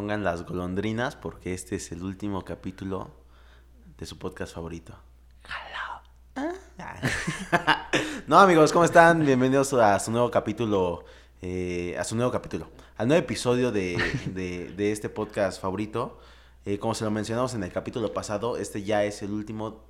pongan las golondrinas porque este es el último capítulo de su podcast favorito. no, amigos, ¿cómo están? Bienvenidos a su nuevo capítulo, eh, a su nuevo capítulo, al nuevo episodio de, de, este podcast favorito. Eh, como se lo mencionamos en el capítulo pasado, este ya es el último...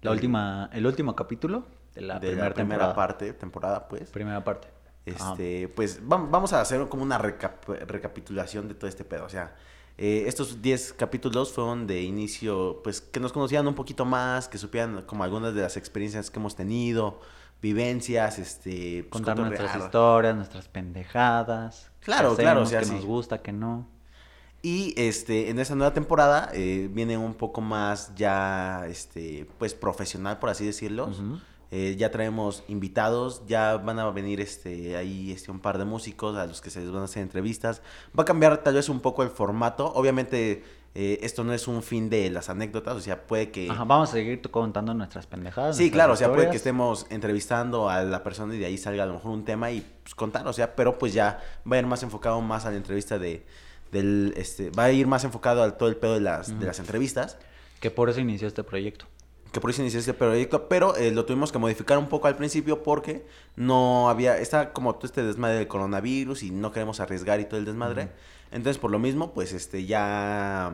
La última, el último capítulo de la, primera, parte, temporada, pues. Primera parte. Este, pues vamos a hacer como una recapitulación de todo este pedo. O sea, eh, estos 10 capítulos fueron de inicio, pues que nos conocieran un poquito más, que supieran como algunas de las experiencias que hemos tenido, vivencias, este... Pues, Contar nuestras historias, nuestras pendejadas. Claro, claro. O sea, que nos gusta, que no. Y este, en esta nueva temporada eh, viene un poco más ya, este, pues profesional, por así decirlo. Eh, ya traemos invitados, ya van a venir este, ahí este, un par de músicos a los que se les van a hacer entrevistas. Va a cambiar tal vez un poco el formato. Obviamente eh, esto no es un fin de las anécdotas, o sea, puede que... Ajá, vamos a seguir contando nuestras pendejadas. Sí, claro, o sea, puede que estemos entrevistando a la persona y de ahí salga a lo mejor un tema y pues, contar, o sea, pero pues ya va a ir más enfocado más a la entrevista de... Del, este, va a ir más enfocado al todo el pedo de las, de las entrevistas. Que por eso inició este proyecto que por eso inicié este proyecto, pero eh, lo tuvimos que modificar un poco al principio porque no había, está como todo este desmadre del coronavirus y no queremos arriesgar y todo el desmadre. Entonces, por lo mismo, pues este ya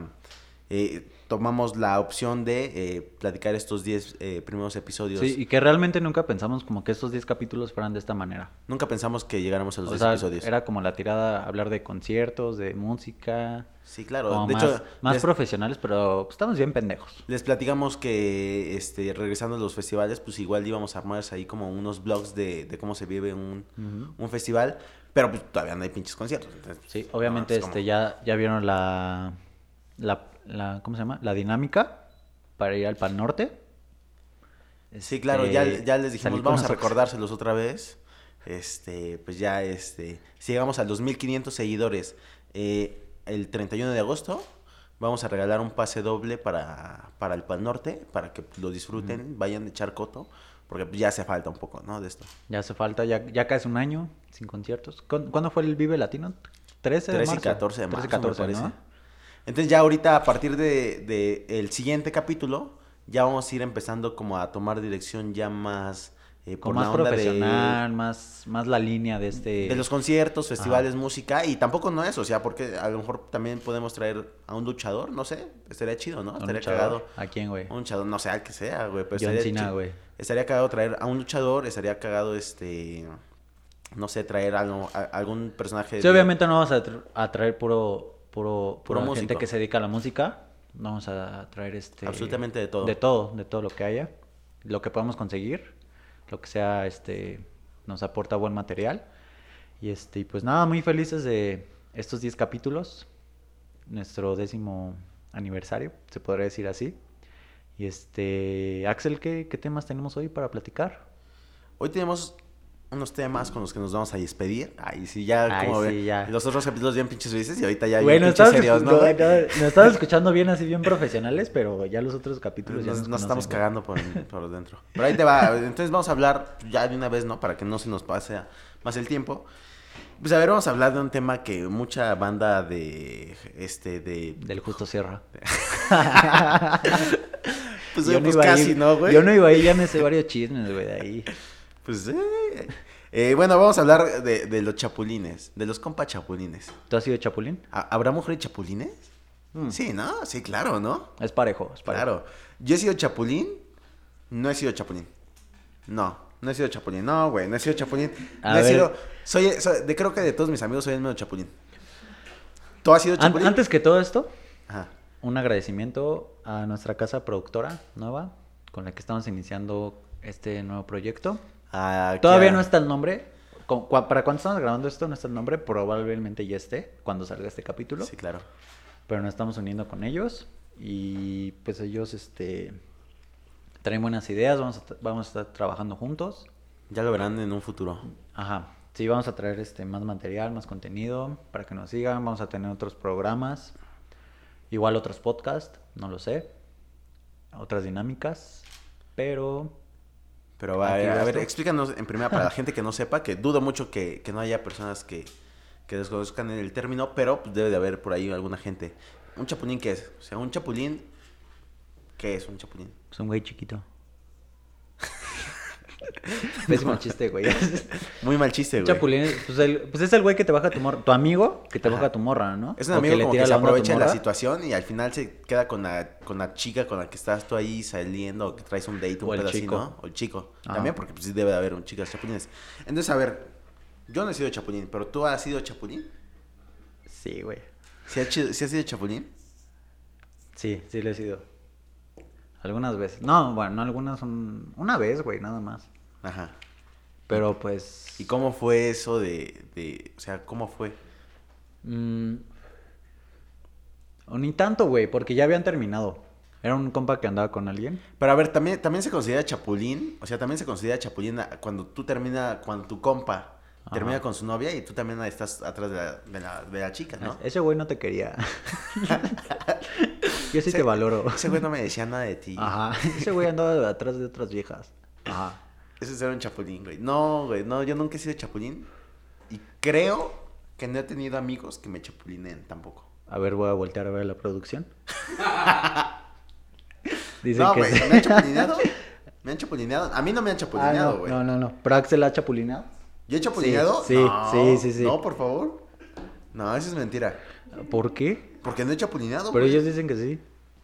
eh, tomamos la opción de eh, platicar estos 10 eh, primeros episodios. Sí, y que realmente nunca pensamos como que estos 10 capítulos fueran de esta manera. Nunca pensamos que llegáramos a los 10 episodios. Era como la tirada, hablar de conciertos, de música. Sí, claro. De más, hecho, más profesionales, pero estamos bien pendejos. Les platicamos que, este, regresando a los festivales, pues igual íbamos a armar ahí como unos blogs de, de cómo se vive un, un festival, pero pues todavía no hay pinches conciertos. sí, obviamente este, ya, ya vieron la, la la, ¿cómo se llama? La dinámica para ir al Pal Norte. Sí, claro, ya, este, ya les dijimos, vamos a recordárselos otra vez. Este, pues ya, este, si llegamos a los 1500 seguidores eh, el 31 de agosto, vamos a regalar un pase doble para, para el Pal Norte, para que lo disfruten, vayan a echar coto, porque ya hace falta un poco, ¿no? De esto. Ya hace falta, ya, ya casi un año sin conciertos. ¿Cuándo fue el Vive Latino? 13 de 13 y 14 de marzo, 13 14, ¿no? Entonces ya ahorita a partir de, el siguiente capítulo ya vamos a ir empezando como a tomar dirección ya más eh, por más profesional, más más la línea de este de los conciertos, festivales, música y tampoco no es, o sea, porque a lo mejor también podemos traer a un luchador, no sé, estaría chido, ¿no? Estaría cagado. ¿A quién, güey? Un luchador, no sé, al que sea, güey, pero John estaría güey. Estaría cagado traer a un luchador, estaría cagado este no sé, traer algo, algún personaje. Sí, obviamente no vamos a, a traer puro puro, puro gente que se dedica a la música. Vamos a traer este... Absolutamente de todo. De todo, de todo lo que haya. Lo que podamos conseguir. Lo que sea, este, nos aporta buen material. Y este, pues nada, muy felices de estos 10 capítulos. Nuestro décimo aniversario, se podría decir así. Y este, Axel, ¿qué, qué temas tenemos hoy para platicar? Hoy tenemos unos temas con los que nos vamos a despedir. Ahí sí, ya como sí, ya. los otros capítulos bien pinches felices y ahorita ya bueno, serios, ¿no? Nos estamos escuchando bien así, bien profesionales, pero ya los otros capítulos ya nos, estamos cagando por, por, dentro. Pero ahí te va. Entonces vamos a hablar ya de una vez, ¿no? Para que no se nos pase más el tiempo. Pues a ver, vamos a hablar de un tema que mucha banda de este de del Justo Sierra. pues, yo pues casi, ¿no, güey? Yo no iba ahí, ya me sé varios chismes, güey, de ahí. Pues, eh. eh. bueno, vamos a hablar de, los chapulines, de los compa chapulines. ¿Tú has sido chapulín? ¿Habrá mujeres chapulines? Mm. Sí, ¿no? Sí, claro, ¿no? Es parejo, es parejo. Claro. Yo he sido chapulín, no he sido chapulín. No, no he sido chapulín. No, güey, no he sido chapulín. no he sido... Soy, de, creo que de todos mis amigos soy el medio chapulín. ¿Tú has sido chapulín? antes que todo esto, un agradecimiento a nuestra casa productora nueva, con la que estamos iniciando este nuevo proyecto. Todavía no está el nombre. Para cuando estamos grabando esto no está el nombre, probablemente ya esté cuando salga este capítulo. Sí, claro. Pero nos estamos uniendo con ellos y pues ellos este traen buenas ideas, vamos a, vamos a estar trabajando juntos. Ya lo verán en un futuro. Ajá. Sí, vamos a traer este más material, más contenido para que nos sigan, vamos a tener otros programas, igual otros podcasts, no lo sé, otras dinámicas, pero pero a, ver, explícanos en primera para la gente que no sepa, que dudo mucho que, no haya personas que, que desconozcan el término, pero pues, debe de haber por ahí alguna gente. ¿Un chapulín qué es? O sea, un chapulín, ¿qué es un chapulín? Es un güey chiquito. Pésimo chiste, güey. Muy mal chiste, güey. Chapulín, es- pues, el- pues es el güey que te baja tu morra, tu amigo que te Ajá. baja tu morra, ¿no? Es un amigo le como tira que se aprovecha de la situación y al final se queda con la, con la chica con la que estás tú ahí saliendo o que traes un date, un O pedo así, chico. ¿no? O el chico. Ajá. También porque pues, sí debe de haber un chicas chapulines. Entonces, a ver, yo no he sido chapulín, pero tú has sido chapulín. Sí, güey. ¿Sí has, sí has sido chapulín? Sí, sí lo he sido. Algunas veces. No, bueno, no algunas son... Una vez, güey, nada más. Ajá. Pero pues... ¿Y cómo fue eso de, de o sea, cómo fue? Mm, ni tanto, güey, porque ya habían terminado. Era un compa que andaba con alguien. Pero a ver, también, también se considera chapulín, o sea, también se considera chapulín cuando tú termina, cuando tu compa termina con su novia y tú también estás atrás de la, de la, de la chica, ¿no? Ese güey no te quería. Yo sí Ese- te valoro. Ese güey no me decía nada de ti. Ajá. Ese güey andaba atrás de otras viejas. Ajá. Ese es ser un chapulín, güey. No, güey, no, yo nunca he sido chapulín. Y creo que no he tenido amigos que me chapulinen tampoco. A ver, voy a voltear a ver la producción. Dicen no, que güey. ¿me han chapulineado? ¿Me han chapulineado? A mí no me han Ah, chapulineado, no, güey. no, no, no. ¿Pero Axel ha chapulineado? ¿Yo he chapulineado? Sí, No, sí, sí, sí. No, por favor. No, eso es mentira. ¿Por qué? Porque no he chapulineado, Pero güey. ellos dicen que sí.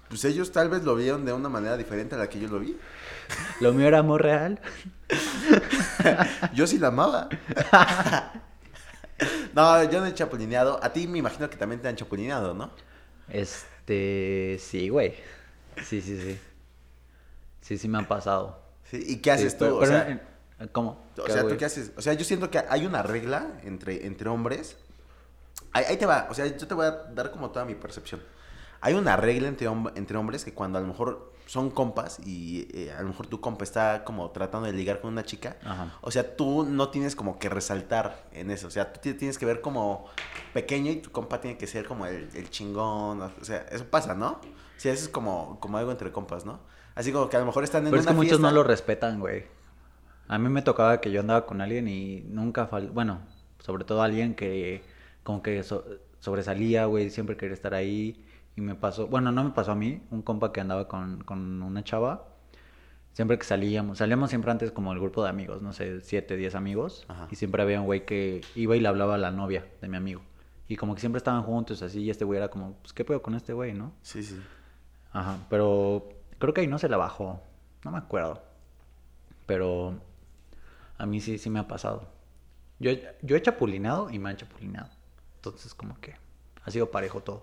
Pues ellos tal vez lo vieron de una manera diferente a la que yo lo vi. Lo mío era amor real. Yo sí la amaba. no, yo no he chapulineado. A ti me imagino que también te han chapulineado, ¿no? Este, sí, güey. Sí, sí, sí. Sí, sí me han pasado. ¿Sí? ¿Y qué haces Sí, tú? pero- o sea, ¿Cómo? o sea, ¿tú qué haces? O sea, yo siento que hay una regla entre, entre hombres. Ahí, ahí te va. O sea, yo te voy a dar como toda mi percepción. Hay una regla entre, hom- entre hombres que cuando a lo mejor son compas y eh, a lo mejor tu compa está como tratando de ligar con una chica, Ajá. o sea, tú no tienes como que resaltar en eso. O sea, tú ti- tienes que ver como pequeño y tu compa tiene que ser como el, el chingón. O sea, eso pasa, ¿no? O sea, eso es como, como algo entre compas, ¿no? Así como que a lo mejor están en Pero es una que muchos no lo respetan, güey. A mí me tocaba que yo andaba con alguien y nunca fal... Bueno, sobre todo alguien que como que so- sobresalía, güey, siempre quería estar ahí. Y me pasó, bueno, no me pasó a mí, un compa que andaba con, con una chava. Siempre que salíamos, salíamos siempre antes como el grupo de amigos, no sé, siete, diez amigos. Ajá. Y siempre había un güey que iba y le hablaba a la novia de mi amigo. Y como que siempre estaban juntos así, y este güey era como, pues, ¿qué pedo con este güey, no? Sí, sí. Ajá, pero creo que ahí no se la bajó. No me acuerdo. Pero a mí sí, sí me ha pasado. Yo, yo he chapulinado y me han chapulinado. Entonces como que ha sido parejo todo.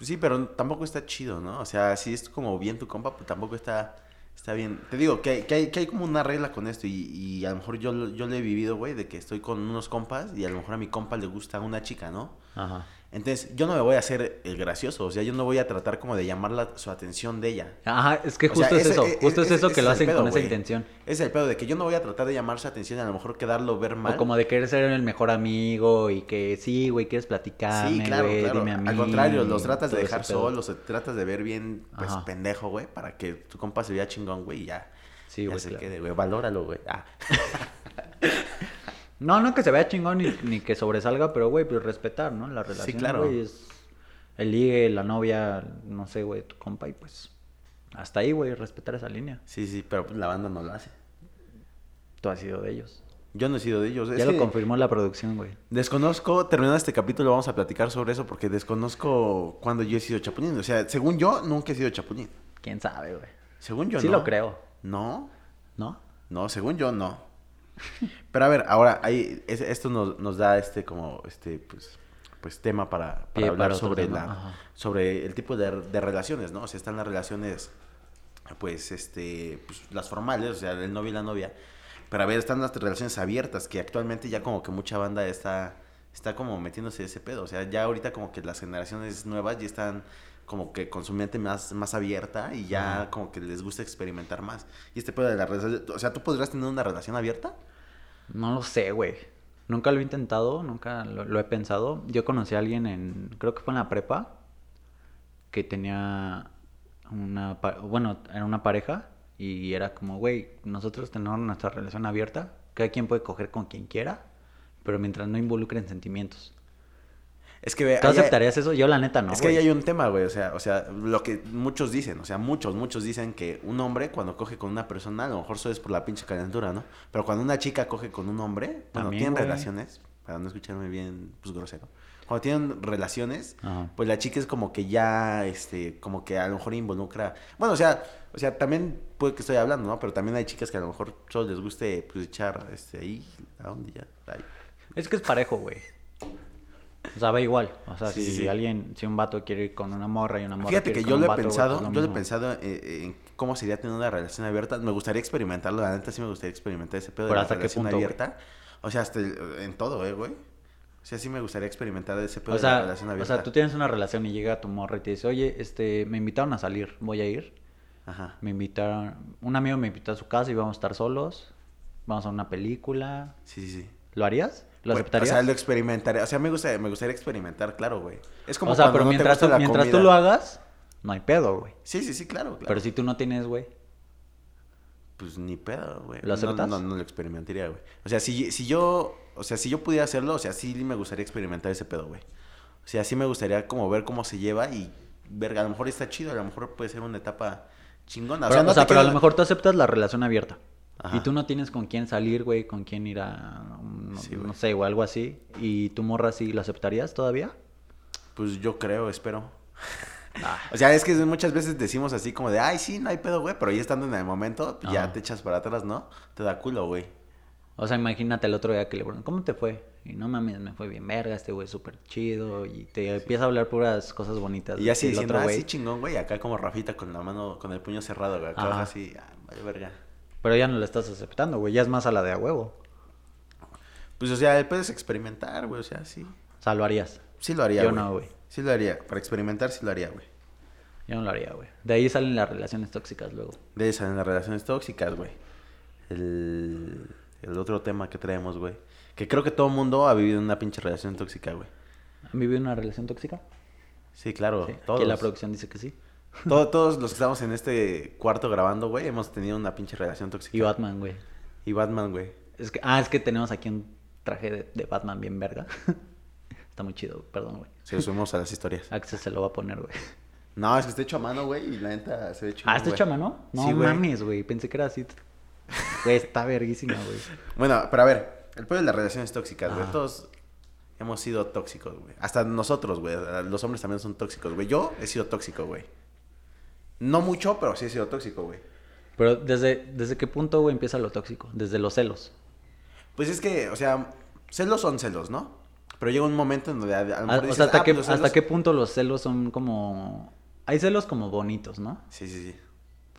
Sí, pero tampoco está chido, ¿no? O sea, si es como bien tu compa, pues tampoco está, está bien. Te digo que, hay- que, hay, que hay como una regla con esto y, y a lo mejor yo, yo lo he vivido, güey, de que estoy con unos compas y a lo mejor a mi compa le gusta una chica, ¿no? Ajá. Entonces, yo no me voy a hacer el gracioso, o sea, yo no voy a tratar como de llamar la- su atención de ella. Ajá, es que O sea, justo es eso. e- Justo es eso que lo hacen pedo, con esa intención. Es el pedo de que yo no voy a tratar de llamar su atención y a lo mejor quedarlo ver mal. O como de querer ser el mejor amigo y que sí, güey, quieres platicarme, Sí, claro, güey, claro. dime a mí. Al contrario, los tratas de dejar solos, o tratas de ver bien, pues, Ajá. pendejo, güey, para que tu compa se vea chingón, güey, y ya. Sí, güey, claro. Valóralo, güey. Ah. No, no que se vea chingón ni, ni que sobresalga, pero güey, pues respetar, ¿no? La relación, claro. güey, es el ligue, la novia, no sé, güey, tu compa y pues hasta ahí, güey, respetar esa línea. Sí, sí, pero pues, la banda no lo hace. Tú has sido de ellos. Yo no he sido de ellos. Es ya lo confirmó la producción, güey. Desconozco, terminando este capítulo vamos a platicar sobre eso porque desconozco cuando yo he sido chapulín. O sea, según yo, nunca he sido chapulín. ¿Quién sabe, güey? Según yo, sí no. lo creo, No, ¿no? no, según yo, no. Pero a ver, ahora, ahí, es- esto nos, nos da este como, este, pues, pues tema para, para hablar para sobre, tema, la, ajá. sobre el tipo de, de relaciones, ¿no? O sea, están las relaciones, pues, este, pues, las formales, o sea, el novio y la novia. Pero a ver, están las relaciones abiertas, que actualmente ya como que mucha banda está, está como metiéndose ese pedo. O sea, ya ahorita como que las generaciones nuevas ya están como que con su mente más, más abierta y ya como que les gusta experimentar más. Y este pedo de la relación, o sea, ¿tú podrías tener una relación abierta? No lo sé, güey. Nunca lo he intentado, nunca lo, lo he pensado. Yo conocí a alguien en, creo que fue en la prepa, que tenía una, bueno, era una pareja y era como, güey, nosotros tenemos nuestra relación abierta, cada quien puede coger con quien quiera, pero mientras no involucren sentimientos. Es que ¿Tú aceptarías eso? Yo la neta no, es que ahí hay un tema, güey. O sea, o sea, lo que muchos dicen, o sea, muchos, muchos dicen que un hombre cuando coge con una persona, a lo mejor solo es por la pinche calentura, ¿no? Pero cuando una chica coge con un hombre, También, tienen güey. relaciones, para no escucharme bien, pues grosero. Cuando tienen relaciones, Ajá. pues la chica es como que ya, este, como que a lo mejor involucra. Bueno, o sea, o sea, también puede que estoy hablando, ¿no? Pero también hay chicas que a lo mejor solo les guste, pues, echar, este, ahí, ¿a dónde ya? Ahí. Es que es parejo, güey. O sea, va igual. O sea, Sí, si sí, alguien, si un vato quiere ir con una morra y una morra Fíjate quiere que ir yo lo he vato, pensado, pues lo yo lo he pensado en cómo sería tener una relación abierta. Me gustaría experimentarlo, la neta sí me gustaría experimentar ese pedo de ¿Pero la hasta qué relación punto, abierta. O sea, hasta en todo, eh, güey. O sea, sí me gustaría experimentar ese pedo O de la sea, relación o abierta. sea, tú tienes una relación y llega tu morra y te dice, oye, este, me invitaron a salir, voy a ir. Ajá. Me invitaron, un amigo me invitó a su casa y vamos a estar solos. Vamos a una película. Sí, sí, sí. ¿Lo harías? ¿Lo aceptarías? O sea, lo experimentaré. O sea, me gustaría, me gustaría experimentar, claro, güey. Es como O sea, cuando pero no te mientras, gusta tú, la mientras tú lo hagas, no hay pedo, güey. Sí, sí, sí, claro, claro. Pero si tú no tienes, güey. Pues ni pedo, güey. ¿Lo aceptas? No, no, lo experimentaría, güey. O sea, si, si yo, o sea, si yo pudiera hacerlo, o sea, sí me gustaría experimentar ese pedo, güey. O sea, sí me gustaría como ver cómo se lleva y ver, a lo mejor está chido, a lo mejor puede ser una etapa chingona. Pero, o no sea, te pero a lo mejor tú aceptas la relación abierta. Ajá. Y tú no tienes con quién salir, güey, con quién ir a, no, Sí, no sé, o algo así. ¿Y tu morra sí lo aceptarías todavía? Pues yo creo, espero. Ah, O sea, es que muchas veces decimos así como de, ay, sí, no hay pedo, güey, pero ya estando en el momento, pues, ya te echas para atrás, ¿no? Te da culo, güey. O sea, imagínate el otro día que le preguntan, ¿cómo te fue? Y no mames, me fue bien verga, este güey súper chido. Y te empieza a hablar puras cosas bonitas. Y así diciendo, otro ah, güey. sí, chingón, güey, acá como Rafita con la mano, con el puño cerrado, güey, acá Ajá. así, ah, vaya verga. Pero ya no lo estás aceptando, güey. Ya es más a la de a huevo. Pues, o sea, puedes experimentar, güey, o sea, sí. O sea, lo harías. Sí lo haría, Yo güey. no, güey. Sí lo haría. Para experimentar, sí lo haría, güey. Yo no lo haría, güey. De ahí salen las relaciones tóxicas luego. De esas en las relaciones tóxicas, güey. El, el otro tema que traemos, güey. Que creo que todo el mundo ha vivido una pinche relación tóxica, güey. ¿Han vivido una relación tóxica? Sí, claro. Sí. Todos. Aquí la producción dice que sí. Todo- todos los que estamos en este cuarto grabando, güey, hemos tenido una pinche relación tóxica. Y Batman, güey. Y Batman, güey. Es que, ah, es que tenemos aquí un traje de, de Batman bien verga. Está muy chido, perdón, güey. Se lo subimos a las historias. Axel se lo va a poner, güey. No, es que está hecho a mano, güey, y la neta se ve chido. Ah, ¿está hecho a mano? No Sí, mames, güey. Pensé que era así. Güey, está verguísima, güey. Bueno, pero a ver, el peor de las relaciones tóxicas, güey. Ah. Todos hemos sido tóxicos, güey. Hasta nosotros, güey. Los hombres también son tóxicos, güey. Yo he sido tóxico, güey. No mucho, pero sí he sido tóxico, güey. Pero ¿desde, ¿desde qué punto, güey, empieza lo tóxico? Desde los celos. Pues es que, o sea, celos son celos, ¿no? Pero llega un momento en donde a, lo Ah, mejor o dices, sea, ¿hasta, "Ah, qué, pues los ¿hasta celos-". qué punto los celos son como... Hay celos como bonitos, ¿no? Sí, sí, sí.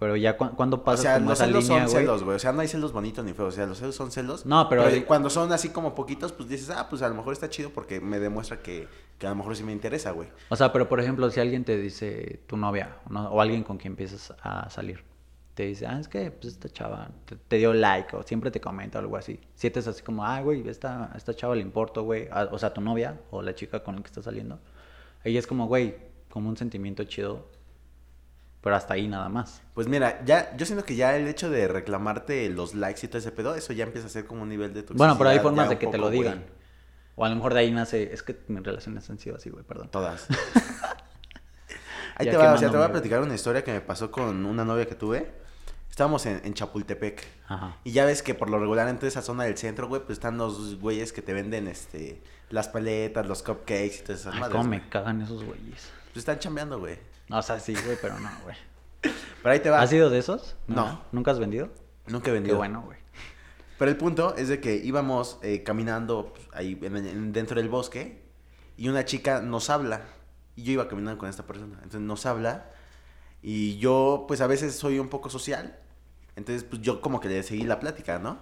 Pero ya cu cuando O pasas sea, como los esa celos línea, son güey. celos, güey. O sea, no hay celos bonitos ni feos. O sea, los celos son celos. No, pero- cuando son así como poquitos, pues dices, ah, pues a lo mejor está chido porque me demuestra que, que a lo mejor sí me interesa, güey. O sea, pero por ejemplo, si alguien te dice tu novia ¿no? o alguien con quien empiezas a salir, te dice, ah, es que pues, esta chava te, te dio like o siempre te comenta o algo así. Sientes así como, ah, güey, esta, esta chava le importo, güey. A- O sea, tu novia o la chica con la que estás saliendo. Ella es como, güey, como un sentimiento chido, pero hasta ahí nada más. Pues mira, ya, yo siento que ya el hecho de reclamarte los likes y todo ese pedo, eso ya empieza a ser como un nivel de toxicidad. Bueno, pero hay formas de que te lo digan. O a lo mejor de ahí nace, es que mis relaciones han sido así, güey, perdón. Todas. Ahí Ya te va, o sea, te voy a platicar una historia que me pasó con una novia que tuve. Estábamos en, en Chapultepec. Ajá. Y ya ves que por lo regular en toda esa zona del centro, güey, pues están los güeyes que te venden este las paletas, los cupcakes y todas esas Ay, madres. cómo me cagan esos güeyes. Pues están chambeando, güey. O sea, sí, güey, pero no, güey. Pero ahí te va. ¿Has sido de esos? No. ¿Nunca has vendido? Nunca he Qué vendido. bueno, güey. Pero el punto es de que íbamos eh, caminando pues, ahí en- en- dentro del bosque y una chica nos habla. Y yo iba caminando con esta persona. Entonces nos habla y yo pues a veces soy un poco social. Entonces pues yo como que le seguí la plática, ¿no?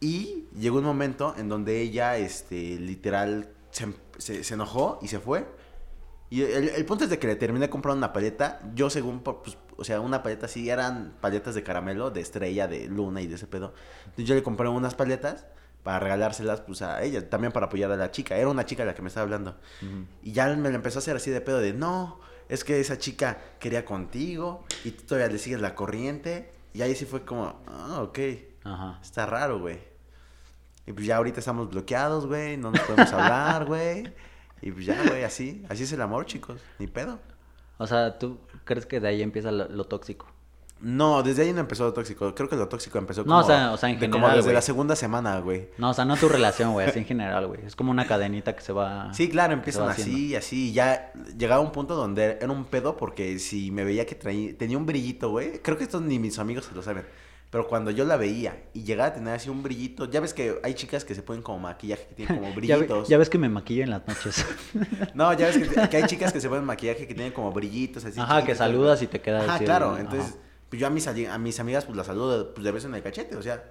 Y llegó un momento en donde ella, este, literal, se, se- se enojó y se fue. Y el, el punto es de que le terminé comprando una paleta. Yo según, pues, o sea, una paleta así, eran paletas de caramelo, de estrella, de luna y de ese pedo. Entonces yo le compré unas paletas para regalárselas pues a ella, también para apoyar a la chica. Era una chica la que me estaba hablando. Y ya me la empezó a hacer así de pedo de, no, es que esa chica quería contigo y tú todavía le sigues la corriente. Y ahí sí fue como, ah, ok, Ajá. está raro, güey. Y pues ya ahorita estamos bloqueados, güey, no nos podemos hablar, güey. Y pues ya, güey, así, así es el amor, chicos, ni pedo. O sea, ¿tú crees que de ahí empieza lo, lo tóxico? No, desde ahí no empezó lo tóxico. Creo que lo tóxico empezó No, como, o sea- o sea, en de- como general, desde la segunda semana, güey. No, o sea, no tu relación, güey, así en general, güey. Es como una cadenita que se va... Sí, claro, empiezan así, así. y Ya llegaba un punto donde era un pedo porque si me veía que traía, tenía un brillito, güey. Creo que esto ni mis amigos se lo saben. Pero cuando yo la veía y llegaba a tener así un brillito, ya ves que hay chicas que se ponen como maquillaje, que tienen como Ya, ve- brillitos. ya ves que me maquillo en las noches. No, ya ves que, que hay chicas que se ponen maquillaje que tienen como brillitos así. Ajá, que saludas y te queda Ajá, claro. Entonces, pues yo a mis, a mis amigas pues las saludo pues, de beso en el cachete, o sea,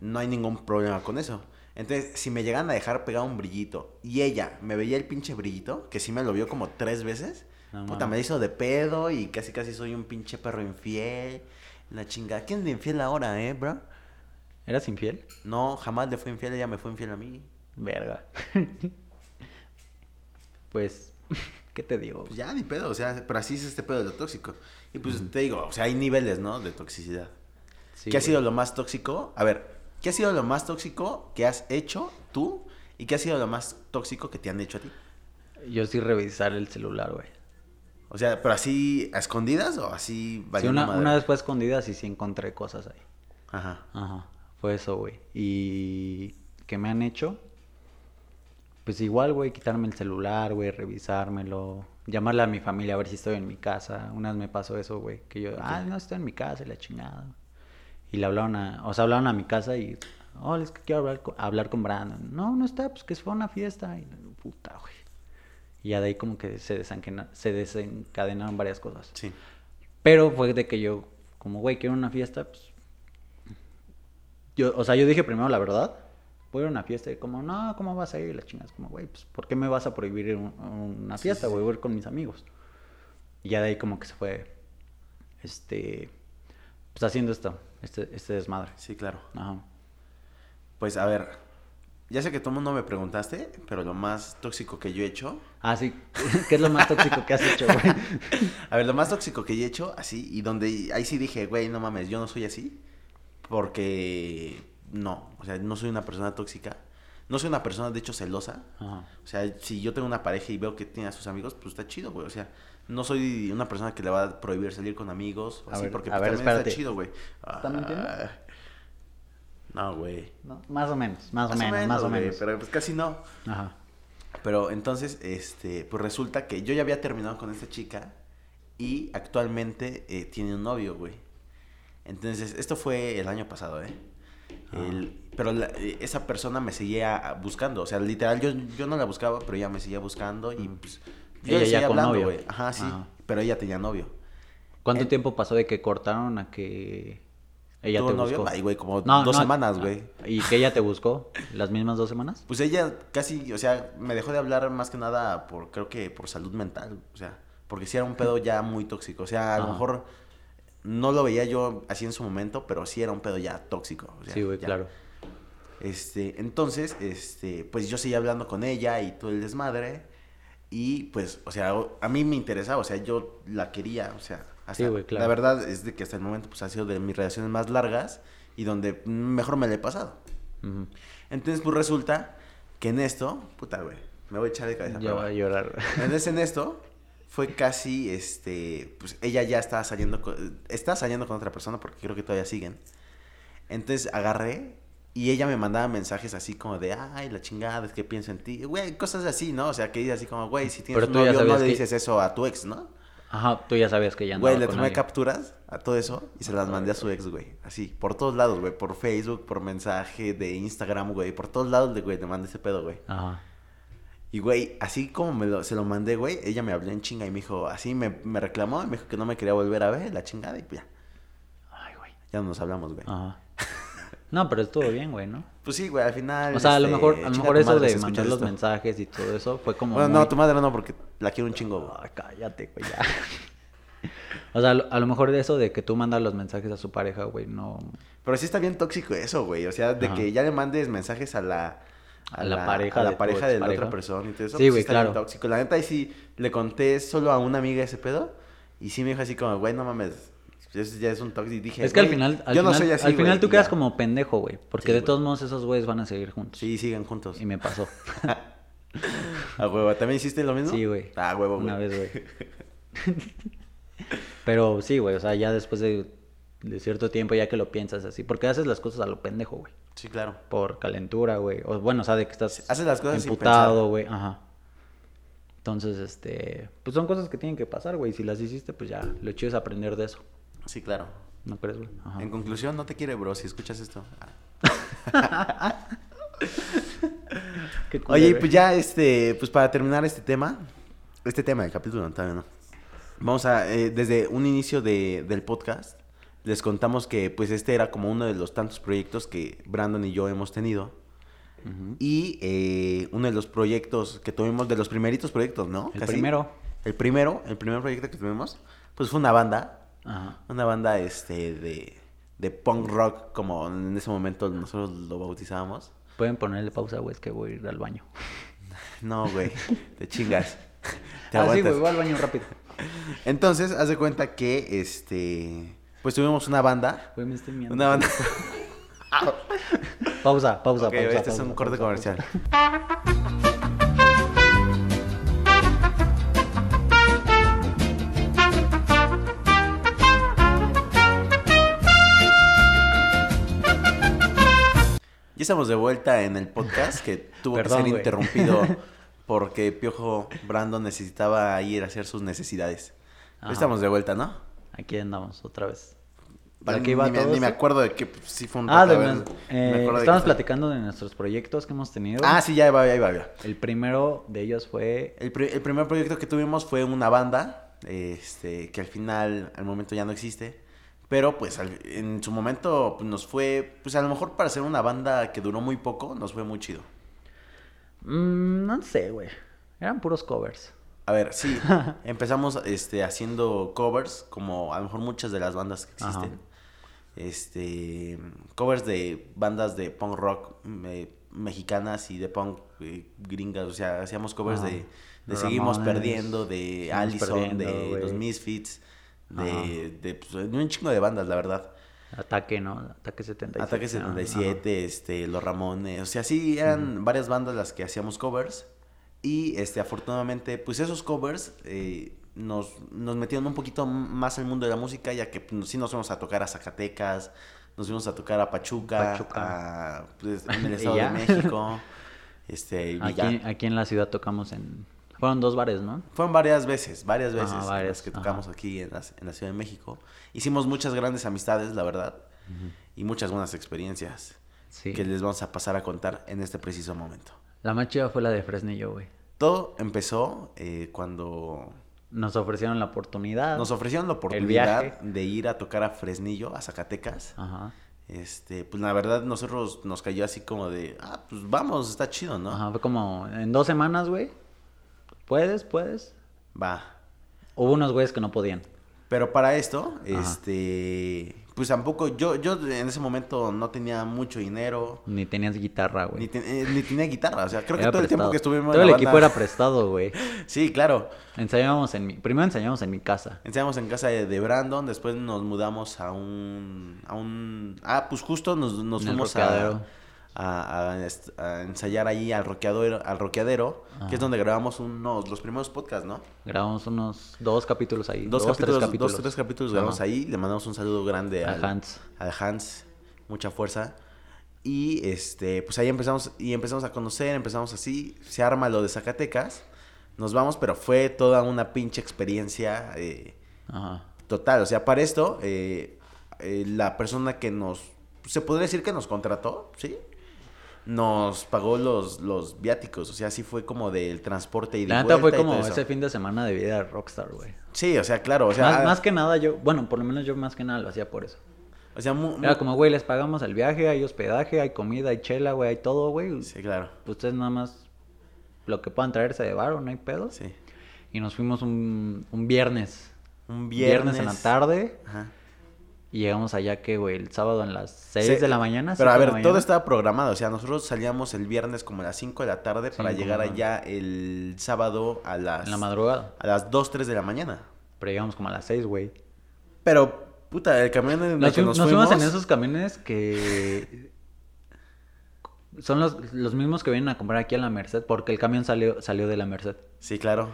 no hay ningún problema con eso. Entonces, si me llegan a dejar pegado un brillito y ella me veía el pinche brillito, que sí me lo vio como tres veces, No puta, me hizo de pedo y casi casi soy un pinche perro infiel. La chingada. ¿Quién es de infiel ahora, eh, bro? ¿Eras infiel? No, jamás le fui infiel, ella me fue infiel a mí. Verga. pues, ¿qué te digo? Pues ya, ni pedo, o sea, pero así es este pedo de lo tóxico. Y pues te digo, o sea, hay niveles, ¿no? De toxicidad. Sí, ¿Qué ha sido lo más tóxico? A ver, ¿qué ha sido lo más tóxico que has hecho tú? ¿Y qué ha sido lo más tóxico que te han hecho a ti? Yo sí revisar el celular, güey. O sea, pero así a escondidas o así Sí, una, una vez fue escondida y sí encontré cosas ahí. Ajá. Ajá, fue eso, güey. Y que me han hecho, pues igual, güey, quitarme el celular, güey, revisármelo, llamarle a mi familia a ver si estoy en mi casa. Una vez me pasó eso, güey, que yo, ah, no estoy en mi casa y la chingada. Y le hablaron a, o sea, hablaron a mi casa y, oh, es que quiero hablar con, hablar con Brandon. No, no está, pues que se fue a una fiesta. Y, puta, güey. Y ya de ahí como que se, desencena- se desencadenaron varias cosas. Sí. Pero fue de que yo, como, güey, quiero una fiesta, pues... Yo, o sea, yo dije primero la verdad. Voy a ir a una fiesta y como, no, ¿cómo vas a ir? La chingas, como, güey, pues, ¿por qué me vas a prohibir ir a un- una fiesta, sí? Voy a ir con mis amigos. Y ya de ahí como que se fue, este, pues haciendo esto, este, este desmadre. Sí, claro. Ajá. Pues a ver, ya sé que tú no me preguntaste, pero lo más tóxico que yo he hecho. Ah, sí. ¿Qué es lo más tóxico que has hecho, güey? A ver, lo más tóxico que yo he hecho, así, y donde ahí sí dije, güey, no mames, yo no soy así. Porque no, o sea, no soy una persona tóxica. No soy una persona, de hecho, celosa. Ajá. O sea, si yo tengo una pareja y veo que tiene a sus amigos, pues está chido, güey. O sea, no soy una persona que le va a prohibir salir con amigos. A Así, ver, porque a pues, ver, también espérate. está chido, güey. ¿Está mintiendo? Ah, No, güey. No, más o menos, más, o menos, más o güey, menos. Pero pues casi no. Ajá. Pero entonces, este, pues resulta que yo ya había terminado con esta chica y actualmente eh, tiene un novio, güey. Entonces, esto fue el año pasado, ¿eh? El- pero la- eh, esa persona me seguía buscando, o sea, literal, yo, yo no la buscaba, pero ella me seguía buscando y pues... Yo Ella le ya seguía con hablando, güey. Ajá, sí, Ajá. pero ella tenía novio. ¿Cuánto tiempo pasó de que cortaron a que ella ¿Tuvo te novio? buscó? Ay, güey, como No, dos no, semanas, güey. ¿Y que ella te buscó? ¿Las mismas dos semanas? Pues ella casi, o sea, me dejó de hablar más que nada por, creo que por salud mental, o sea, porque sí era un pedo ya muy tóxico, o sea, a lo Ajá. mejor no lo veía yo así en su momento, pero sí era un pedo ya tóxico. o sea, sí, güey, ya. claro. Este, entonces, este, pues yo seguía hablando con ella y todo el desmadre, y pues, o sea, a mí me interesaba, o sea, yo la quería, o sea, hasta- Sí, güey, claro. la verdad es de que hasta el momento pues ha sido de mis relaciones más largas y donde mejor me la he pasado. Entonces, pues resulta que en esto, puta, güey, me voy a echar de cabeza. Ya voy a llorar. Entonces, en esto, fue casi, este, pues ella ya estaba saliendo, con, estaba saliendo con otra persona porque creo que todavía siguen. Entonces, agarré y ella me mandaba mensajes así como de, ay, la chingada, es que pienso en ti. Güey, cosas así, ¿no? O sea, que dice así como, güey, si tienes Pero un novio, no le que- dices eso a tu ex, ¿no? Ajá, tú ya sabías que ya Güey, andaba le con tomé alguien. capturas a todo eso y se las mandé a su ex, güey. Así, por todos lados, güey. Por Facebook, por mensaje de Instagram, güey. Por todos lados, de, güey, le mandé ese pedo, güey. Ajá. Y, güey, así como me lo- se lo mandé, güey, ella me habló en chinga y me dijo, así me, me reclamó y me dijo que no me quería volver a ver, la chingada, y ya, Ay, güey. ya no nos hablamos, güey. Ajá. No, pero estuvo bien, güey, ¿no? Pues sí, güey, al final. O sea, a lo este, mejor, a lo mejor eso de mandar los esto. mensajes y todo eso fue como. Bueno, muy- no, tu madre no, porque la quiero un chingo. Ay, cállate, güey, ya. O sea, a lo- mejor de eso de que tú mandas los mensajes a su pareja, güey, no. Pero sí está bien tóxico eso, güey. O sea, de Ajá. que ya le mandes mensajes a la. A la pareja a la de pareja de la otra persona y todo eso. Sí, pues güey, está bien claro. tóxico. La neta, ahí sí le conté solo a una amiga ese pedo. Y sí me dijo así como, güey, no mames. Eso ya es un tóxico. Y dije, Es que al "Güey, final, al yo no final, soy así. al final güey", tú quedas ya. como pendejo, güey. Porque Sí, de todos modos esos güeyes van a seguir juntos. Sí, siguen juntos. Y me pasó. A huevo, ¿también hiciste lo mismo? Sí, güey. Ah, huevo, güey. Una vez, güey. Pero sí, güey, o sea, ya después de, de cierto tiempo, ya que lo piensas así, porque haces las cosas a lo pendejo, güey. Sí, claro. Por calentura, güey. O bueno, o sea, de que estás Haces las cosas sin emputado, güey. Ajá. Entonces, este, pues son cosas que tienen que pasar, güey. Si las hiciste, pues ya, lo chido es aprender de eso. Sí, claro. ¿No crees, güey? Ajá. En conclusión, no te quiere, bro, si escuchas esto. Qué culero, Oye, güey. pues ya, este, pues para terminar este tema, este tema del capítulo, no, todavía no. Vamos a, eh, desde un inicio de, del podcast, les contamos que pues este era como uno de los tantos proyectos que Brandon y yo hemos tenido. Ujú. Y eh, uno de los proyectos que tuvimos, de los primeritos proyectos, ¿no? El Casi. primero. El primero, el primer proyecto que tuvimos, pues fue una banda, Ajá. una banda este de, de punk rock, como en ese momento nosotros lo bautizábamos. Pueden ponerle pausa, güey, es que voy a ir al baño. No, güey, te chingas. Te ah, sí, güey, voy al baño rápido. Entonces, haz de cuenta que, este, pues tuvimos una banda. Güey, me estoy miando. Una banda. Pausa, pausa, pausa. este es pausa, un corte pausa, comercial. Ya estamos de vuelta en el podcast que tuvo Perdón, que ser interrumpido porque Piojo Brandon necesitaba ir a hacer sus necesidades. Ya Ajá. estamos de vuelta, ¿no? Aquí andamos otra vez. Ni- ¿Para qué iba ni, me, todo ni me acuerdo de que pues, sí fue un Ah, de ver, me eh, de que- platicando de nuestros proyectos que hemos tenido. Ah, sí, ya iba, ya iba, ya. El primero de ellos fue El, el primer proyecto que tuvimos fue una banda, este, que al final, al momento ya no existe. Pero pues al- en su momento pues, nos fue, pues a lo mejor para ser una banda que duró muy poco, nos fue muy chido. Mm, no sé, güey. Eran puros covers. A ver, sí, empezamos este, haciendo covers, como a lo mejor muchas de las bandas que Ajá. existen. Este, covers de bandas de punk rock me- mexicanas y de punk eh, gringas, o sea, hacíamos covers Ajá. de, de Seguimos Perdiendo, de Seguimos Allison, Perdiendo, de los Misfits. De, de, pues, de un chingo de bandas, la verdad. Ataque, ¿no? Ataque 77. Ataque Ah, 77, este, Los Ramones, o sea, sí, eran varias bandas las que hacíamos covers. Y este, afortunadamente, pues esos covers eh, nos, nos metieron un poquito más al mundo de la música, ya que pues, sí nos fuimos a tocar a Zacatecas, nos fuimos a tocar a Pachuca, Pachuca. a, pues, en el ¿Y Estado de? México. Este, ya. Aquí, aquí en la ciudad tocamos en... Fueron dos bares, ¿no? Fueron varias veces, varias veces varias, que ajá. tocamos aquí en la, en la Ciudad de México. Hicimos muchas grandes amistades, la verdad, y muchas buenas experiencias Sí. que les vamos a pasar a contar en este preciso momento. La más chida fue la de Fresnillo, güey. Todo empezó eh, cuando Nos ofrecieron la oportunidad. nos ofrecieron la oportunidad de ir a tocar a Fresnillo, a Zacatecas. Ajá. Este, pues la verdad nosotros nos cayó así como de, ah, pues vamos, está chido, ¿no? Ajá, fue como en dos semanas, güey. ¿Puedes? ¿Puedes? Va. Hubo unos güeyes que no podían. Pero para esto, Ajá. este, pues tampoco, yo, yo en ese momento no tenía mucho dinero, Ni tenías guitarra, güey. ni, eh, ni tenía guitarra, o sea, creo que todo el tiempo que estuvimos Todo en el la equipo banda- era prestado, güey. Sí, claro. Ensayábamos en mi... Primero ensayamos en mi casa. Ensayamos en casa de, de Brandon, después nos mudamos a un, a un, ah, pues justo nos, nos En el fuimos a, a, a est- a ensayar ahí al roqueadero, al roqueadero, que es donde grabamos unos, los primeros podcasts, ¿no? Grabamos unos dos capítulos ahí. Dos, Dos, capítulos, tres capítulos. dos, tres capítulos grabamos Ajá. ahí, le mandamos un saludo grande A Hans. al Hans, mucha fuerza. Y este, pues ahí empezamos y empezamos a conocer, empezamos así, se arma lo de Zacatecas, nos vamos, pero fue toda una pinche experiencia eh, Ajá. total. O sea, para esto, eh, eh, la persona que nos, se podría decir que nos contrató, ¿sí? Nos pagó los, los viáticos, o sea, así fue como del transporte y de La neta fue como ese fin de semana de vida de Rockstar, güey. Sí, o sea, claro, o sea, más, ah, más que nada yo... Bueno, por lo menos yo más que nada lo hacía por eso. o sea, mu- mu- Era como, güey, les pagamos el viaje, hay hospedaje, hay comida, hay chela, güey, hay todo, güey. Sí, claro. Ustedes nada más lo que puedan traerse de bar, no hay pedo. Sí. Y nos fuimos un, un viernes. Un viernes. viernes. en la tarde. Ajá. Y llegamos allá que, güey, el sábado en las 6 Sí, de la mañana. Pero a ver, todo mañana. estaba programado. O sea, nosotros salíamos el viernes como a las 5 de la tarde para llegar allá el sábado a las... En la madrugada. A las 2, 3 de la mañana. Pero llegamos como a las 6, güey. Pero, puta, el camión en el Nos, que fu- nos, nos fuimos... fuimos en esos camiones que... son los, los mismos que vienen a comprar aquí a la Merced, porque el camión salió, salió de la Merced. Sí, claro.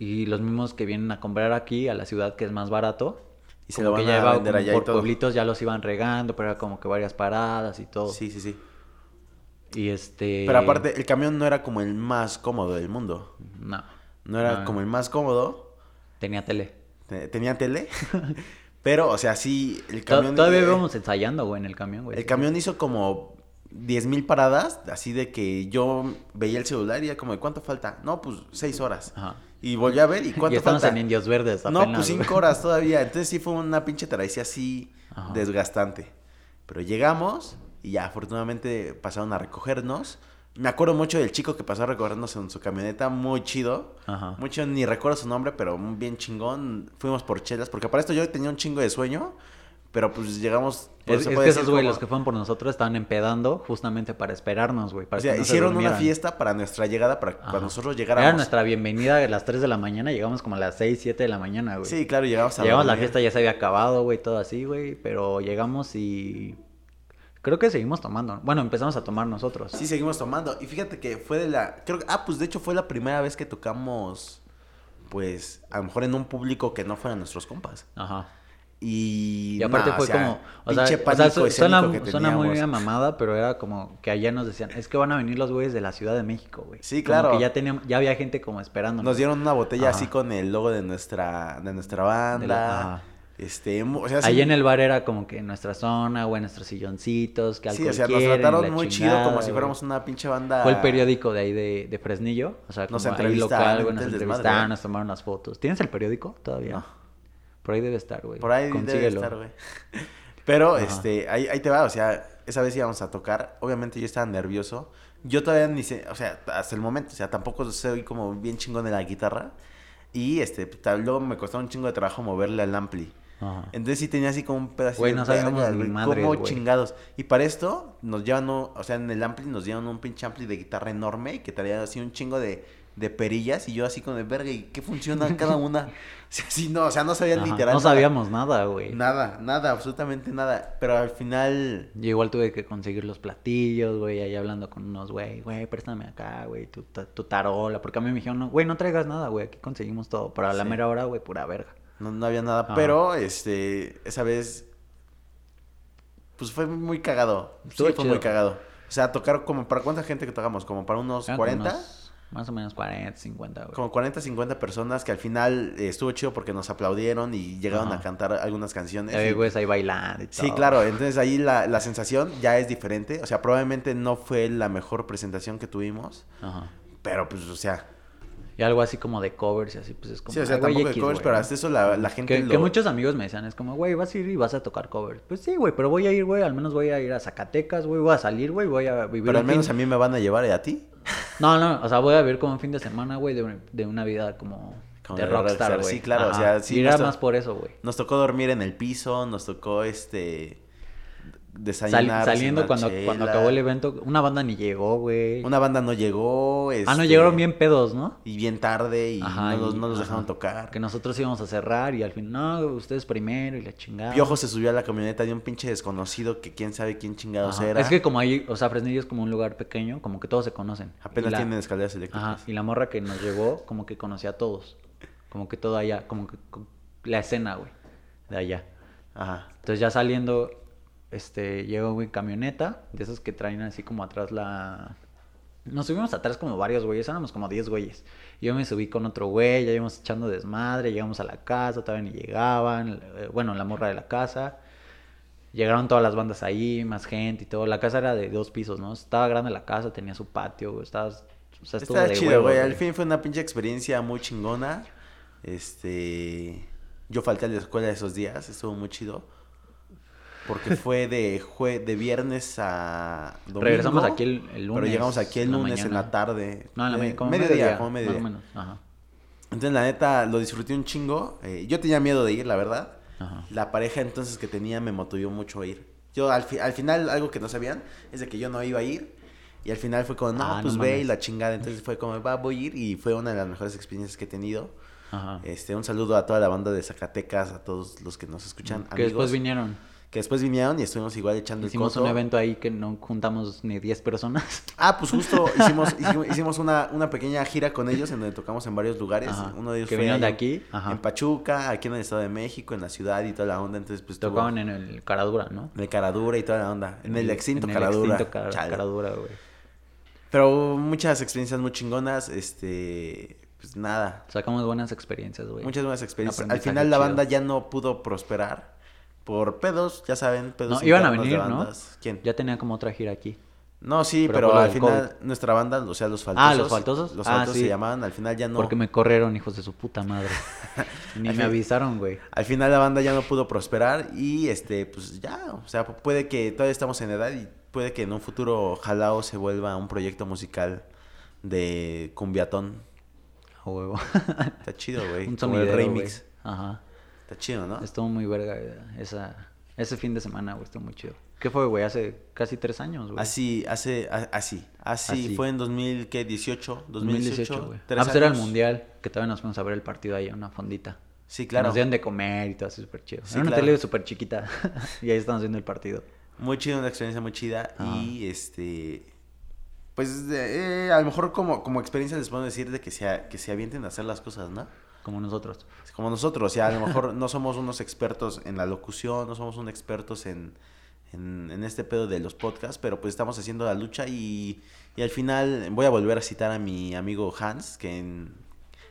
Y los mismos que vienen a comprar aquí a la ciudad que es más barato. Y se lo van a vender allá y por todo. pueblitos ya los iban regando, pero era como que varias paradas y todo. Sí, sí, sí. Y este... Pero aparte, el camión no era como el más cómodo del mundo. No. No era No. como el más cómodo. Tenía tele. Te- Tenía tele. pero, o sea, sí, el camión... Todavía eh, íbamos ensayando, güey, en el camión, güey. El camión hizo como 10.000 mil paradas, así de que yo veía el celular y era como, ¿de cuánto falta? No, pues 6 horas. Ajá. Y volví a ver, ¿y Y cuánto estamos falta? en Indios Verdes No, apenas, pues güey. 5 horas todavía. Entonces sí fue una pinche travesía así Ajá. desgastante. Pero llegamos y ya afortunadamente pasaron a recogernos. Me acuerdo mucho del chico que pasó a recogernos en su camioneta, muy chido. Ajá. Muy chido, ni recuerdo su nombre, pero bien chingón. Fuimos por chelas, porque para esto yo tenía un chingo de sueño, pero pues llegamos... pues, Es, que esos güey, como- los que fueron por nosotros, estaban empedando justamente para esperarnos, güey. para O sea, que no se hicieron una fiesta para nuestra llegada, para cuando nosotros llegáramos. Era nuestra bienvenida a las 3 de la mañana, llegamos como a las 6, 7 de la mañana, güey. Sí, claro, llegamos a Llegamos, la fiesta ya se había acabado, güey, todo así, güey, pero llegamos y creo que seguimos tomando. Bueno, empezamos a tomar nosotros. Sí, seguimos tomando. Y fíjate que fue de la. Creo que. Ah, pues de hecho fue la primera vez que tocamos. Pues a lo mejor en un público que no fueran nuestros compas. Ajá. Y. Y aparte fue o sea, como, o sea, pinche o sea, suena, que suena muy a mamada, pero era como que allá nos decían, es que van a venir los güeyes de la Ciudad de México, güey. Sí, Como claro. que ya teníamos, ya había gente como esperando. Nos dieron una botella Ajá. así con el logo de nuestra, de nuestra banda. De. Este, o sea, sí- Ahí en el bar era como que nuestra zona, güey, nuestros silloncitos, que Sí, o sea, nos trataron muy chido, como si fuéramos una pinche banda. Fue el periódico de ahí de, de Fresnillo, o sea, como Nos ahí local, güey, nos entrevistaron, nos tomaron las fotos. ¿Tienes el periódico todavía? No. Por ahí debe estar, güey. Por ahí debe estar, güey. Pero, Ajá. este, ahí, ahí te va, o sea, esa vez íbamos a tocar. Obviamente yo estaba nervioso. Yo todavía ni sé, o sea, hasta el momento, o sea, tampoco soy como bien chingón de la guitarra. Y, este, tal- luego me costó un chingo de trabajo moverle al ampli. Ajá. Entonces sí tenía así como un pedacito Güey, no sabíamos ni madres, como güey. chingados. Y para esto nos llevan, o sea, en el ampli nos dieron un pinche ampli de guitarra enorme que traía así un chingo de, de perillas y yo así con de verga y qué funciona cada una. Sí, no, o sea, no sabían literal. No sabíamos nada, güey. Nada, nada, absolutamente nada. Pero al final, Yo igual tuve que conseguir los platillos, güey, ahí hablando con unos, güey, güey, préstame acá, güey, tu, tu tarola. Porque a mí me dijeron, no, güey, no traigas nada, güey, aquí conseguimos todo. Pero a la Sí. mera hora, güey, pura verga. no, no había nada. Ajá. Pero, este, esa vez, pues fue muy cagado. Sí, fue chido. muy cagado. O sea, tocar como, ¿para cuánta gente que tocamos? Como para unos como 40. unos más o menos 40, 50, güey. Como 40, 50 personas que al final eh, estuvo chido porque nos aplaudieron y llegaron Ajá. a cantar algunas canciones. Había y- güeyes ahí bailando y todo. Sí, claro, entonces ahí la, la sensación ya es diferente. O sea, probablemente no fue la mejor presentación que tuvimos, Ajá. pero pues, o sea, Y algo así como de covers y así, pues es como. sí, o sea, "Ay, güey, tampoco de covers, güey", pero hasta eso la, la gente Que, lo... que muchos amigos me decían, es como, güey, vas a ir y vas a tocar covers. Pues sí, güey, pero voy a ir, güey, al menos voy a ir a Zacatecas, güey, voy a salir, güey, voy a vivir Pero al menos fin- a mí me van a llevar y a ti. No, no, o sea, voy a vivir como un fin de semana, güey, de, un- de una vida como, Como de rockstar, güey. sí, claro, o sea, sí, Y era más por eso, güey. Nos tocó dormir en el piso, nos tocó, este, Sal- desayunar. saliendo cuando, chela. cuando acabó el evento, una banda ni llegó, güey. Una banda no llegó, Ah, no este, llegaron bien pedos, ¿no? Y bien tarde y Ajá, no, los, no los ajá. dejaron tocar. Que nosotros íbamos a cerrar y al fin, no, ustedes primero y la chingada. Piojo se subió a la camioneta de un pinche desconocido que quién sabe quién chingados Ajá. era. Es que como ahí, o sea, Fresnillo es como un lugar pequeño, como que todos se conocen. Apenas la- tienen escaleras Ajá, eléctricas. y la morra que nos llevó, como que conocía a todos. Como que todo allá, como que la escena, güey, de allá. Ajá. Entonces ya saliendo, este, llegó güey camioneta, de esos que traen así como atrás la... Nos subimos atrás como varios güeyes, éramos como 10 güeyes. Yo me subí con otro güey, ya íbamos echando desmadre, llegamos a la casa, todavía ni llegaban, eh, bueno, la morra de la casa. Llegaron todas las bandas ahí, más gente y todo. La casa era de dos pisos, ¿no? Estaba grande la casa, tenía su patio, güey, estaba... O sea, de chido, güey. Al fin fue una pinche experiencia muy chingona. Este. Yo falté a la escuela esos días, estuvo muy chido. Porque fue de jue... de viernes a domingo. Regresamos aquí el, el lunes. Pero llegamos aquí el la lunes en la tarde. No, en la Eh, como mediodía, mediodía, como Más mediodía. o menos, ajá. Entonces, la neta, lo disfruté un chingo. Eh, yo tenía miedo de ir, la verdad. Ajá. La pareja entonces que tenía me motivó mucho a ir. Yo al, fi- al final, algo que no sabían, es de que yo no iba a ir. Y al final fue como, no, Ah, no pues ve y la chingada. Entonces fue como, va, voy a ir. Y fue una de las mejores experiencias que he tenido. Ajá. Este, un saludo a toda la banda de Zacatecas, a todos los que nos escuchan. que después vinieron. Que después vinieron y estuvimos igual echando Hicimos el un coto. evento ahí que no juntamos ni 10 personas. Ah, pues justo hicimos, hicimos, hicimos una, una pequeña gira con ellos en donde tocamos en varios lugares. Ajá. Uno de ellos Que fue vinieron de aquí. Ajá. en Pachuca, aquí en el Estado de México, en la ciudad y toda la onda. Entonces, pues Tocaban en el Caradura, ¿no? en el Caradura y toda la onda. En el extinto en el Caradura. extinto Chale. Caradura, güey. Pero muchas experiencias muy chingonas. Este, pues nada. Sacamos buenas experiencias, güey. Muchas buenas experiencias. Al final la chido. banda ya no pudo prosperar por pedos, ya saben, pedos No, iban a de venir, ¿no? ¿Quién? Ya tenía como otra gira aquí. No, sí, Pero al final nuestra banda, o sea, los faltosos. Ah, ¿los faltosos? Los Ah, faltosos sí. se llamaban, al final ya no. Porque me corrieron, hijos de su puta madre. Ni me avisaron, güey. Al final la banda ya no pudo prosperar y este, pues ya, o sea, puede que todavía estamos en edad y puede que en un futuro Jalao se vuelva un proyecto musical de cumbiatón. A huevo. Está chido, güey. Un como el sonidero, remix. Ajá. Está chido, ¿no? Estuvo muy verga eh, esa, ese fin de semana, güey. Estuvo muy chido. ¿Qué fue, güey? Hace casi tres años, güey. Así, hace, a- así, así, Así. fue en 2018, 2018, güey. Ah, pues era el mundial, que todavía nos fuimos a ver el partido ahí en una fondita. Sí, Que claro. Nos dieron de comer y todo así súper chido. Sí, era una claro. tele súper chiquita. y ahí estamos viendo el partido. Muy chido, una experiencia muy chida. Y este. Pues eh, a lo mejor como, como experiencia les puedo decir de que se, que se avienten a hacer las cosas, ¿no? Como nosotros. Como nosotros, o sea, a lo mejor no somos unos expertos en la locución, no somos unos expertos en, en, en este pedo de los podcasts, pero pues estamos haciendo la lucha y, y al final voy a volver a citar a mi amigo Hans, que, en-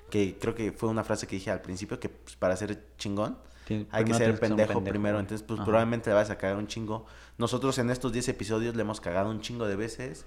que creo que fue una frase que dije al principio, que pues, para ser chingón hay que ser pendejo, pendejo, primero, entonces pues Ajá. probablemente le vas a cagar un chingo. Nosotros en estos 10 episodios le hemos cagado un chingo de veces,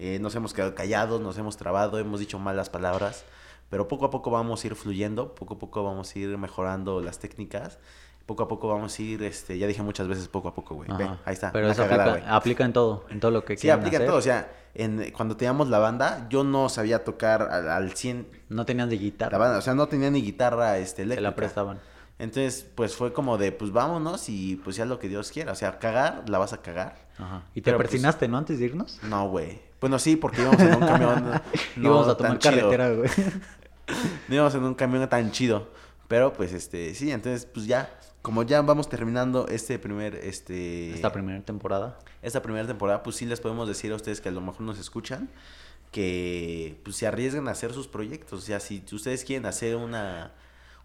eh, nos hemos quedado callados, nos hemos trabado, hemos dicho malas palabras, pero poco a poco vamos a ir fluyendo, poco a poco vamos a ir mejorando las técnicas, poco a poco vamos a ir, este, ya dije muchas veces poco a poco, güey, ve, ahí está, Pero eso cagada, aplica, aplica en todo, en todo lo que Sí, quieran aplica en todo, o sea, en, cuando teníamos la banda, yo no sabía tocar al, al 100 No tenían de la guitarra. banda, o sea, no tenía ni guitarra este, se eléctrica. la prestaban. Entonces, pues fue como de, pues vámonos y pues ya lo que Dios quiera. O sea, cagar, la vas a cagar. Ajá. ¿Y te Pero, pues, persinaste, no? Antes de irnos. No, güey. Bueno, sí, porque íbamos en un camión. no Íbamos a tomar carretera, güey. No íbamos en un camión tan chido. Pero pues este, sí, entonces, pues ya, como ya vamos terminando este primer, este. Esta primera temporada. esta primera temporada, pues sí les podemos decir a ustedes que a lo mejor nos escuchan que pues se arriesguen a hacer sus proyectos. O sea, si ustedes quieren hacer una,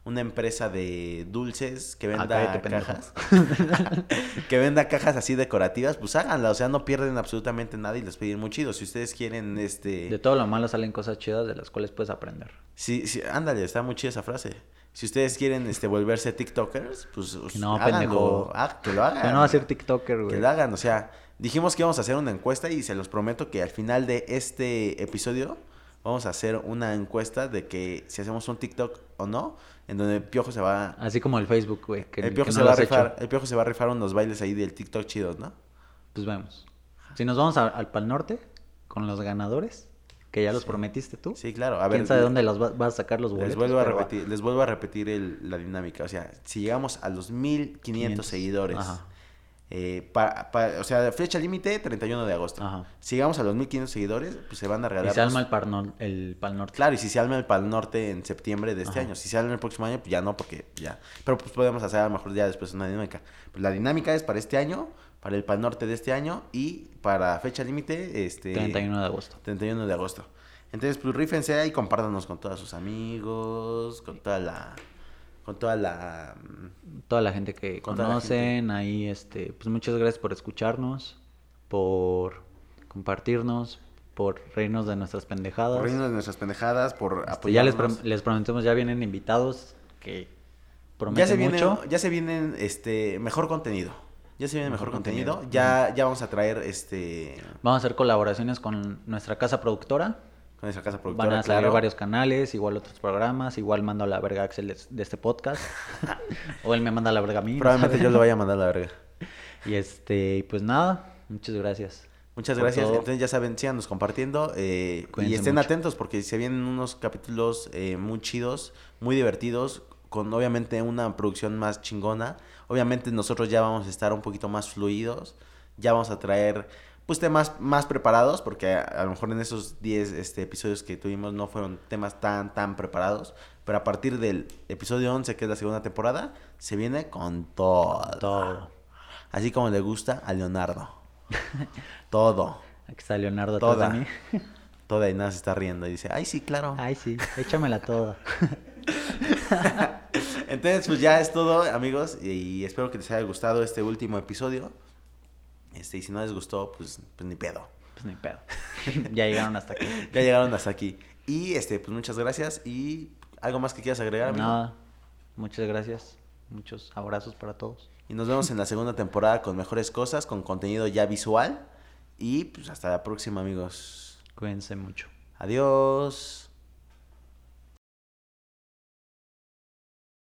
una empresa de dulces que Ah, venda cállate, cajas, que venda cajas así decorativas, pues háganla. O sea, no pierden absolutamente nada y les piden muy chido. Si ustedes quieren, este... De todo lo malo salen cosas chidas de las cuales puedes aprender. Sí, sí, ándale, está muy chida esa frase. Si ustedes quieren este, volverse TikTokers, pues No, háganlo. pendejo. Ah, que lo hagan. Yo no va a ser TikToker, Que güey. lo hagan, o sea, dijimos que íbamos a hacer una encuesta y se los prometo que al final de este episodio vamos a hacer una encuesta de que si hacemos un TikTok o no, en donde el Piojo se va... Así como el Facebook, güey. Que, el, Piojo que se no va a rifar, el Piojo se va a rifar unos bailes ahí del TikTok chidos, ¿no? Pues vemos. Si nos vamos a- al Pal Norte con los ganadores, que ya los prometiste tú. Sí, claro. A ver, ¿Quién sabe dónde los va- vas a sacar los boletos? les vuelvo a va. repetir, les vuelvo a repetir el- la dinámica. O sea, si llegamos a los 1500 500. seguidores, Ajá. Eh, pa- pa- o sea, fecha límite 31 de agosto. Ajá. Si llegamos a los 1500 seguidores, pues se van a Y regalar. se dos- alma el, Par Nor- el Pal Norte. Claro, y si se alma el Pal Norte en septiembre de este Ajá. año. Si se alma el próximo año, pues ya no, porque ya. Pero pues podemos hacer a lo mejor ya después una dinámica. Pues la dinámica es para este año, para el Pal Norte de este año y para fecha límite, este... 31 de agosto. 31 de agosto. Entonces, pues rífense ahí, compártanos con todos sus amigos, con toda la... Con toda la... mm, Toda la gente que conocen, ahí, este, pues muchas gracias por escucharnos, por compartirnos, por reírnos de nuestras pendejadas. Por reírnos de nuestras pendejadas, por Este, ya les, apoyarnos. les prometemos, ya vienen invitados que prometen ya se viene, mucho. ya se vienen este mejor contenido. Ya se viene mejor, Mejor contenido. contenido. Ya, ya vamos a traer este Vamos a hacer colaboraciones con nuestra casa productora. Con esa casa productora. Van a salir claro. varios canales, igual otros programas, igual mando a la verga a Axel de, de este podcast. o él me manda a la verga a mí. Probablemente yo lo vaya a mandar a la verga. Y este, pues nada, muchas gracias. Muchas gracias. todo. Entonces ya saben, síganos compartiendo eh, y estén mucho. atentos porque se vienen unos capítulos eh, muy chidos, muy divertidos, con obviamente una producción más chingona. Obviamente nosotros ya vamos a estar un poquito más fluidos, ya vamos a traer pues temas más preparados porque a, a lo mejor en esos 10 este, episodios que tuvimos no fueron temas tan tan preparados, pero a partir del episodio 11 que es la segunda temporada se viene con todo. Todo. así como le gusta a Leonardo. Todo. Aquí está Leonardo Toda. mí. Toda y nada se está riendo y dice, ay, sí, claro. Ay, sí, échamela toda. Entonces, pues ya es todo, amigos, y espero que les haya gustado este último episodio. Este, y si no les gustó, pues, pues ni pedo. Pues ni pedo. ya llegaron hasta aquí. Ya llegaron hasta aquí. Y este, pues muchas gracias. Y algo más que quieras agregar, amigo? Nada. Muchas gracias. Muchos abrazos para todos. Y nos vemos en la segunda temporada con mejores cosas, con contenido ya visual. Y pues hasta la próxima, amigos. Cuídense mucho. Adiós.